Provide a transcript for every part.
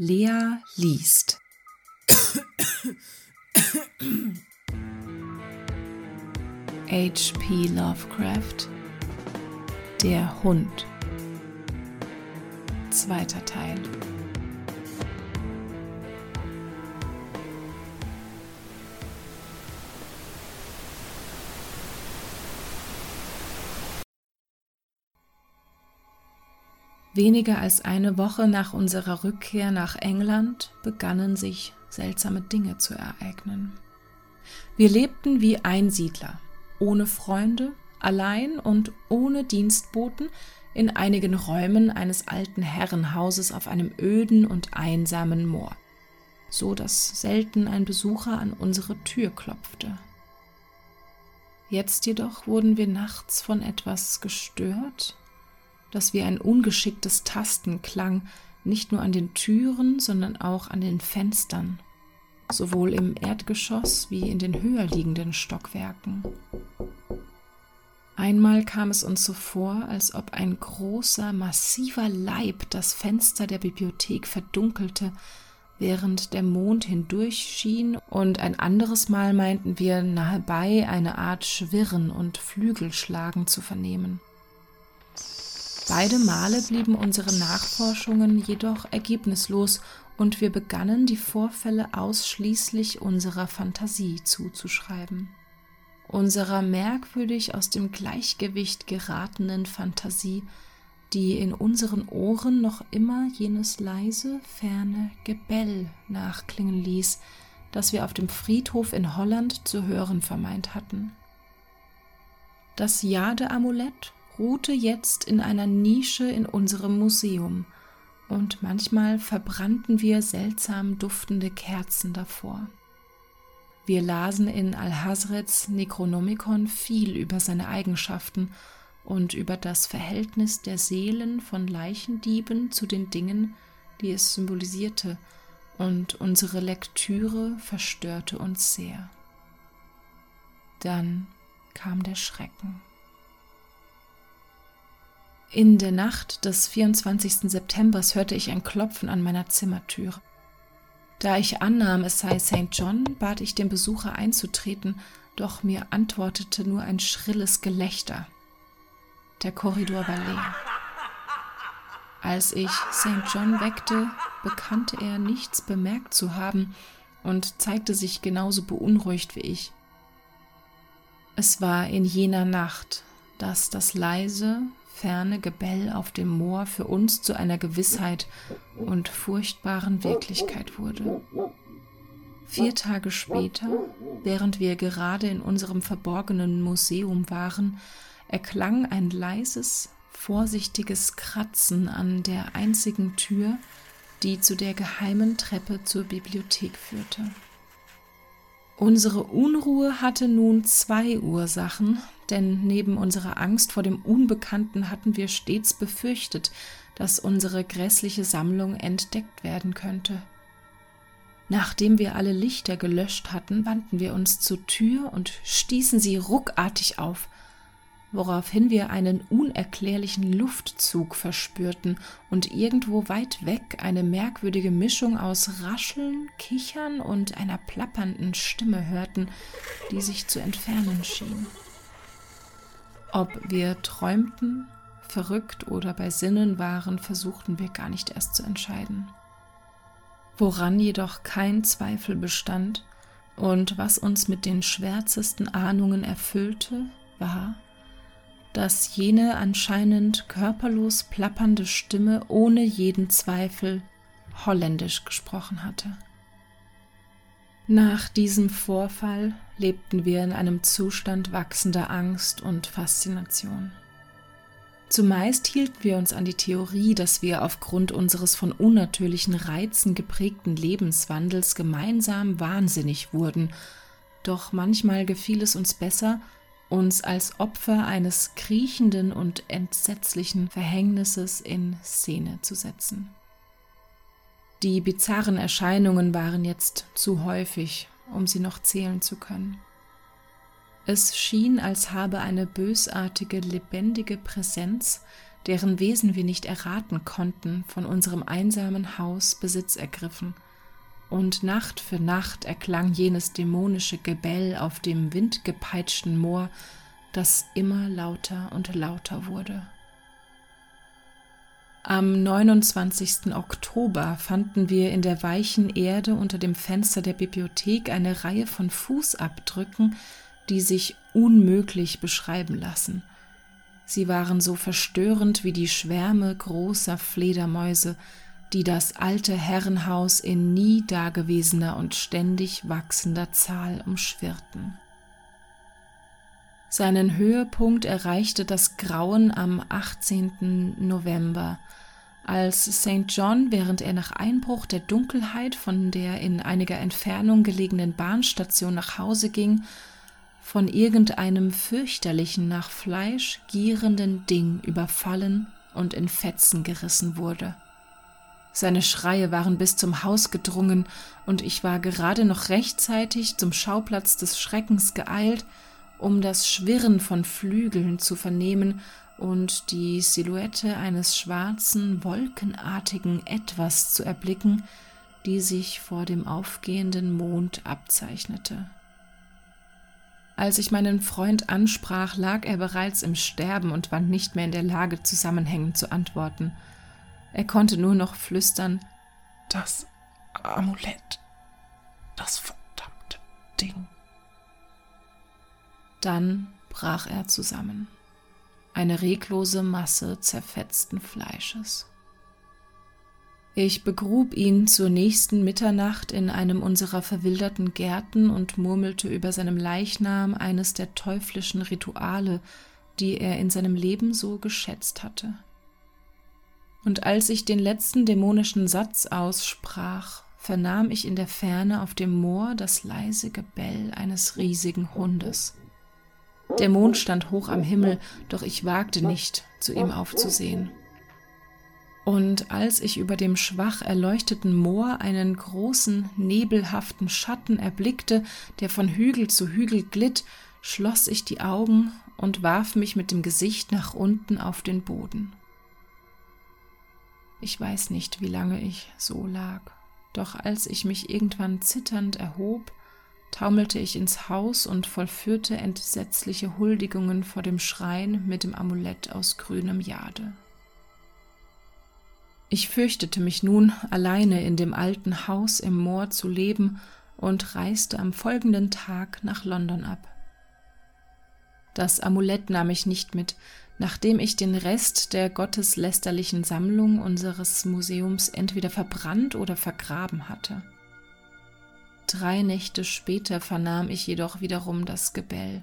Lea liest. H.P. Lovecraft Der Hund Zweiter Teil Weniger als eine Woche nach unserer Rückkehr nach England begannen sich seltsame Dinge zu ereignen. Wir lebten wie Einsiedler, ohne Freunde, allein und ohne Dienstboten in einigen Räumen eines alten Herrenhauses auf einem öden und einsamen Moor, so dass selten ein Besucher an unsere Tür klopfte. Jetzt jedoch wurden wir nachts von etwas gestört, das wie ein ungeschicktes Tasten klang, nicht nur an den Türen, sondern auch an den Fenstern, sowohl im Erdgeschoss wie in den höher liegenden Stockwerken. Einmal kam es uns so vor, als ob ein großer, massiver Leib das Fenster der Bibliothek verdunkelte, während der Mond hindurch schien, und ein anderes Mal meinten wir nahebei eine Art Schwirren und Flügelschlagen zu vernehmen. Beide Male blieben unsere Nachforschungen jedoch ergebnislos und wir begannen die Vorfälle ausschließlich unserer Fantasie zuzuschreiben. Unserer merkwürdig aus dem Gleichgewicht geratenen Fantasie, die in unseren Ohren noch immer jenes leise, ferne Gebell nachklingen ließ, das wir auf dem Friedhof in Holland zu hören vermeint hatten. Das Jade-Amulett ruhte jetzt in einer Nische in unserem Museum, und manchmal verbrannten wir seltsam duftende Kerzen davor. Wir lasen in Alhazrets Necronomicon viel über seine Eigenschaften und über das Verhältnis der Seelen von Leichendieben zu den Dingen, die es symbolisierte, und unsere Lektüre verstörte uns sehr. Dann kam der Schrecken. In der Nacht des 24. September hörte ich ein Klopfen an meiner Zimmertür. Da ich annahm, es sei St. John, bat ich den Besucher einzutreten, doch mir antwortete nur ein schrilles Gelächter. Der Korridor war leer. Als ich St. John weckte, bekannte er nichts bemerkt zu haben und zeigte sich genauso beunruhigt wie ich. Es war in jener Nacht, dass das leise, ferne Gebell auf dem Moor für uns zu einer Gewissheit und furchtbaren Wirklichkeit wurde. Vier Tage später, während wir gerade in unserem verborgenen Museum waren, erklang ein leises, vorsichtiges Kratzen an der einzigen Tür, die zu der geheimen Treppe zur Bibliothek führte. Unsere Unruhe hatte nun zwei Ursachen, denn neben unserer Angst vor dem Unbekannten hatten wir stets befürchtet, dass unsere grässliche Sammlung entdeckt werden könnte. Nachdem wir alle Lichter gelöscht hatten, wandten wir uns zur Tür und stießen sie ruckartig auf woraufhin wir einen unerklärlichen Luftzug verspürten und irgendwo weit weg eine merkwürdige Mischung aus Rascheln, Kichern und einer plappernden Stimme hörten, die sich zu entfernen schien. Ob wir träumten, verrückt oder bei Sinnen waren, versuchten wir gar nicht erst zu entscheiden. Woran jedoch kein Zweifel bestand und was uns mit den schwärzesten Ahnungen erfüllte, war, dass jene anscheinend körperlos plappernde Stimme ohne jeden Zweifel holländisch gesprochen hatte. Nach diesem Vorfall lebten wir in einem Zustand wachsender Angst und Faszination. Zumeist hielten wir uns an die Theorie, dass wir aufgrund unseres von unnatürlichen Reizen geprägten Lebenswandels gemeinsam wahnsinnig wurden, doch manchmal gefiel es uns besser, uns als Opfer eines kriechenden und entsetzlichen Verhängnisses in Szene zu setzen. Die bizarren Erscheinungen waren jetzt zu häufig, um sie noch zählen zu können. Es schien, als habe eine bösartige, lebendige Präsenz deren Wesen wir nicht erraten konnten, von unserem einsamen Haus Besitz ergriffen, und Nacht für Nacht erklang jenes dämonische Gebell auf dem windgepeitschten Moor, das immer lauter und lauter wurde. Am 29. Oktober fanden wir in der weichen Erde unter dem Fenster der Bibliothek eine Reihe von Fußabdrücken, die sich unmöglich beschreiben lassen. Sie waren so verstörend wie die Schwärme großer Fledermäuse, die das alte Herrenhaus in nie dagewesener und ständig wachsender Zahl umschwirrten. Seinen Höhepunkt erreichte das Grauen am 18. November, als St. John, während er nach Einbruch der Dunkelheit von der in einiger Entfernung gelegenen Bahnstation nach Hause ging, von irgendeinem fürchterlichen nach Fleisch gierenden Ding überfallen und in Fetzen gerissen wurde. Seine Schreie waren bis zum Haus gedrungen, und ich war gerade noch rechtzeitig zum Schauplatz des Schreckens geeilt, um das Schwirren von Flügeln zu vernehmen und die Silhouette eines schwarzen, wolkenartigen Etwas zu erblicken, die sich vor dem aufgehenden Mond abzeichnete. Als ich meinen Freund ansprach, lag er bereits im Sterben und war nicht mehr in der Lage, zusammenhängend zu antworten. Er konnte nur noch flüstern Das Amulett. Das verdammte Ding. Dann brach er zusammen. Eine reglose Masse zerfetzten Fleisches. Ich begrub ihn zur nächsten Mitternacht in einem unserer verwilderten Gärten und murmelte über seinem Leichnam eines der teuflischen Rituale, die er in seinem Leben so geschätzt hatte. Und als ich den letzten dämonischen Satz aussprach, vernahm ich in der Ferne auf dem Moor das leise Gebell eines riesigen Hundes. Der Mond stand hoch am Himmel, doch ich wagte nicht, zu ihm aufzusehen. Und als ich über dem schwach erleuchteten Moor einen großen, nebelhaften Schatten erblickte, der von Hügel zu Hügel glitt, schloss ich die Augen und warf mich mit dem Gesicht nach unten auf den Boden. Ich weiß nicht, wie lange ich so lag, doch als ich mich irgendwann zitternd erhob, taumelte ich ins Haus und vollführte entsetzliche Huldigungen vor dem Schrein mit dem Amulett aus grünem Jade. Ich fürchtete mich nun, alleine in dem alten Haus im Moor zu leben und reiste am folgenden Tag nach London ab. Das Amulett nahm ich nicht mit, nachdem ich den Rest der gotteslästerlichen Sammlung unseres Museums entweder verbrannt oder vergraben hatte. Drei Nächte später vernahm ich jedoch wiederum das Gebell,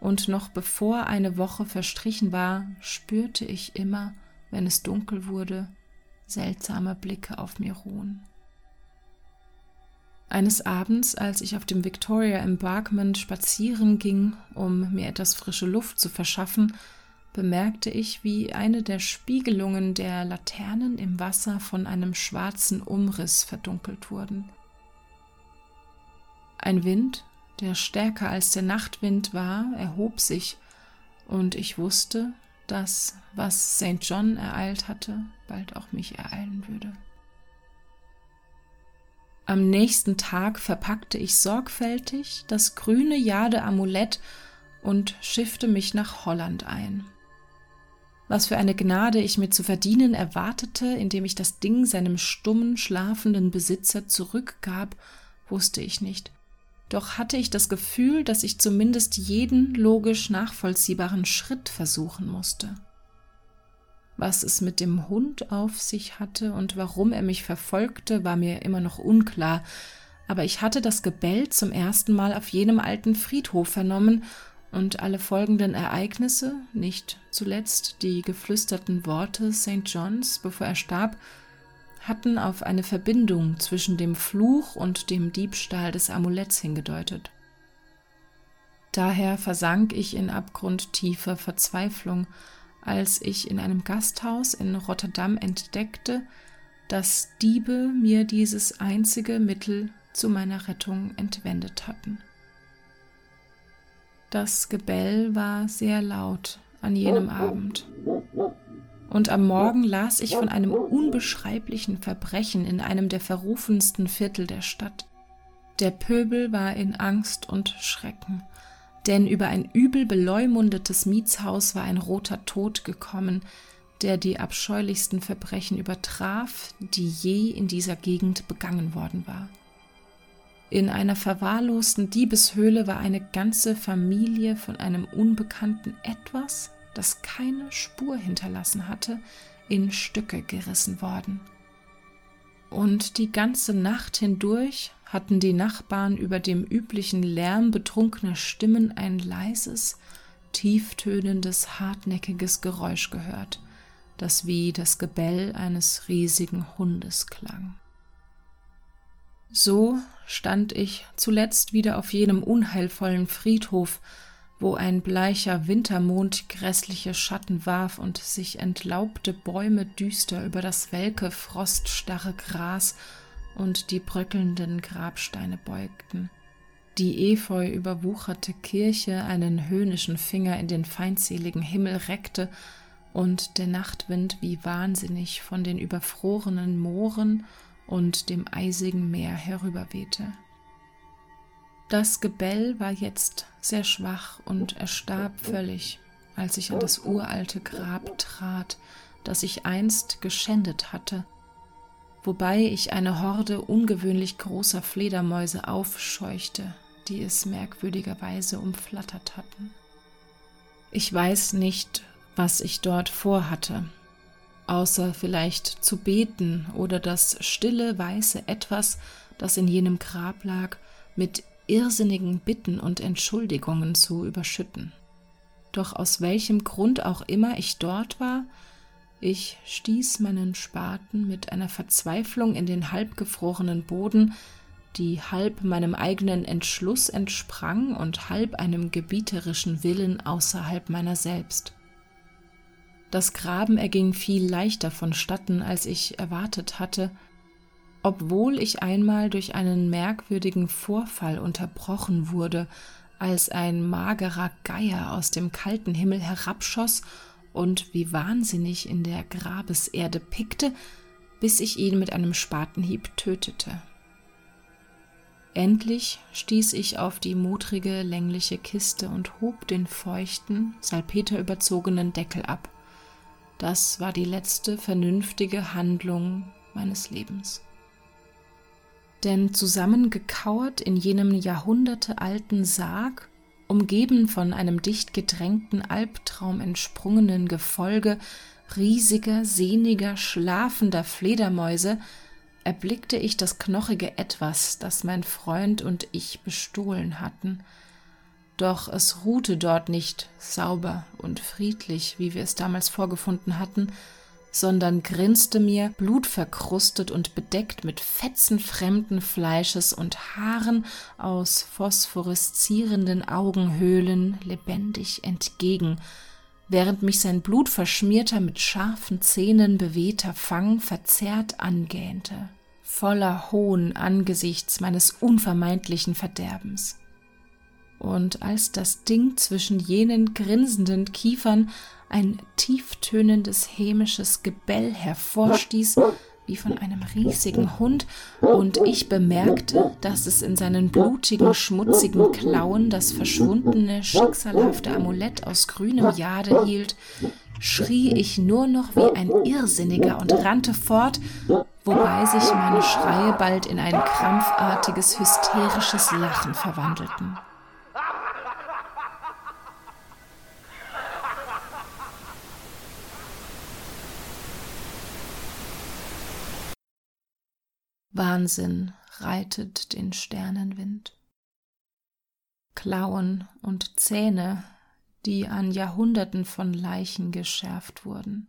und noch bevor eine Woche verstrichen war, spürte ich immer, wenn es dunkel wurde, seltsame Blicke auf mir ruhen. Eines Abends, als ich auf dem Victoria Embarkment spazieren ging, um mir etwas frische Luft zu verschaffen, bemerkte ich, wie eine der Spiegelungen der Laternen im Wasser von einem schwarzen Umriss verdunkelt wurden. Ein Wind, der stärker als der Nachtwind war, erhob sich, und ich wusste, dass, was St. John ereilt hatte, bald auch mich ereilen würde. Am nächsten Tag verpackte ich sorgfältig das grüne Jade-Amulett und schiffte mich nach Holland ein. Was für eine Gnade ich mir zu verdienen erwartete, indem ich das Ding seinem stummen, schlafenden Besitzer zurückgab, wusste ich nicht. Doch hatte ich das Gefühl, dass ich zumindest jeden logisch nachvollziehbaren Schritt versuchen musste. Was es mit dem Hund auf sich hatte und warum er mich verfolgte, war mir immer noch unklar, aber ich hatte das Gebell zum ersten Mal auf jenem alten Friedhof vernommen, und alle folgenden Ereignisse, nicht zuletzt die geflüsterten Worte St. Johns, bevor er starb, hatten auf eine Verbindung zwischen dem Fluch und dem Diebstahl des Amuletts hingedeutet. Daher versank ich in abgrundtiefer Verzweiflung, als ich in einem Gasthaus in Rotterdam entdeckte, dass Diebe mir dieses einzige Mittel zu meiner Rettung entwendet hatten. Das Gebell war sehr laut an jenem Abend. und am Morgen las ich von einem unbeschreiblichen Verbrechen in einem der verrufensten Viertel der Stadt. Der Pöbel war in Angst und Schrecken, denn über ein übel beleumundetes Mietshaus war ein roter Tod gekommen, der die abscheulichsten Verbrechen übertraf, die je in dieser Gegend begangen worden war. In einer verwahrlosten Diebeshöhle war eine ganze Familie von einem unbekannten Etwas, das keine Spur hinterlassen hatte, in Stücke gerissen worden. Und die ganze Nacht hindurch hatten die Nachbarn über dem üblichen Lärm betrunkener Stimmen ein leises, tieftönendes, hartnäckiges Geräusch gehört, das wie das Gebell eines riesigen Hundes klang. So stand ich zuletzt wieder auf jenem unheilvollen Friedhof, wo ein bleicher Wintermond grässliche Schatten warf und sich entlaubte Bäume düster über das welke, froststarre Gras und die bröckelnden Grabsteine beugten. Die efeu überwucherte Kirche einen höhnischen Finger in den feindseligen Himmel reckte und der Nachtwind wie wahnsinnig von den überfrorenen Mooren und dem eisigen Meer herüberwehte. Das Gebell war jetzt sehr schwach und erstarb völlig, als ich an das uralte Grab trat, das ich einst geschändet hatte, wobei ich eine Horde ungewöhnlich großer Fledermäuse aufscheuchte, die es merkwürdigerweise umflattert hatten. Ich weiß nicht, was ich dort vorhatte, außer vielleicht zu beten oder das stille weiße Etwas, das in jenem Grab lag, mit irrsinnigen Bitten und Entschuldigungen zu überschütten. Doch aus welchem Grund auch immer ich dort war, ich stieß meinen Spaten mit einer Verzweiflung in den halbgefrorenen Boden, die halb meinem eigenen Entschluss entsprang und halb einem gebieterischen Willen außerhalb meiner selbst. Das Graben erging viel leichter vonstatten, als ich erwartet hatte, obwohl ich einmal durch einen merkwürdigen Vorfall unterbrochen wurde, als ein magerer Geier aus dem kalten Himmel herabschoss und wie wahnsinnig in der Grabeserde pickte, bis ich ihn mit einem Spatenhieb tötete. Endlich stieß ich auf die modrige, längliche Kiste und hob den feuchten, salpeterüberzogenen Deckel ab. Das war die letzte vernünftige Handlung meines Lebens. Denn zusammengekauert in jenem jahrhundertealten Sarg, umgeben von einem dicht gedrängten Albtraum entsprungenen Gefolge riesiger, sehniger, schlafender Fledermäuse, erblickte ich das knochige Etwas, das mein Freund und ich bestohlen hatten – doch es ruhte dort nicht sauber und friedlich, wie wir es damals vorgefunden hatten, sondern grinste mir, blutverkrustet und bedeckt mit Fetzen fremden Fleisches und Haaren aus phosphoreszierenden Augenhöhlen lebendig entgegen, während mich sein blutverschmierter, mit scharfen Zähnen bewehter Fang verzerrt angähnte, voller Hohn angesichts meines unvermeidlichen Verderbens und als das Ding zwischen jenen grinsenden Kiefern ein tieftönendes hämisches Gebell hervorstieß, wie von einem riesigen Hund, und ich bemerkte, dass es in seinen blutigen, schmutzigen Klauen das verschwundene, schicksalhafte Amulett aus grünem Jade hielt, schrie ich nur noch wie ein Irrsinniger und rannte fort, wobei sich meine Schreie bald in ein krampfartiges, hysterisches Lachen verwandelten. Wahnsinn reitet den Sternenwind. Klauen und Zähne, die an Jahrhunderten von Leichen geschärft wurden.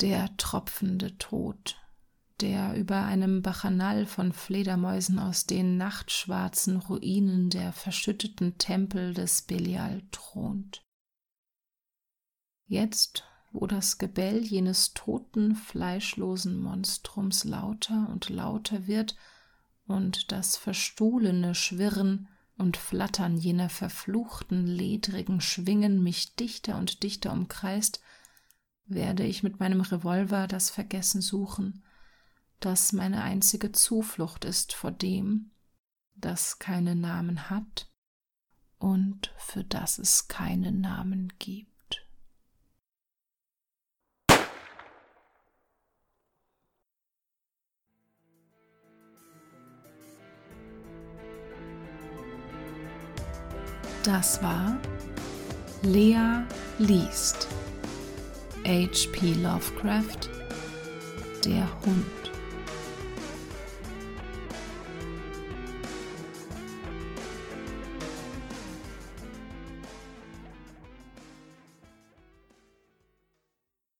Der tropfende Tod, der über einem Bachanal von Fledermäusen aus den nachtschwarzen Ruinen der verschütteten Tempel des Belial thront. Jetzt wo das Gebell jenes toten, fleischlosen Monstrums lauter und lauter wird und das verstohlene Schwirren und Flattern jener verfluchten, ledrigen Schwingen mich dichter und dichter umkreist, werde ich mit meinem Revolver das Vergessen suchen, das meine einzige Zuflucht ist vor dem, das keinen Namen hat und für das es keinen Namen gibt. Das war Lea liest H.P. Lovecraft Der Hund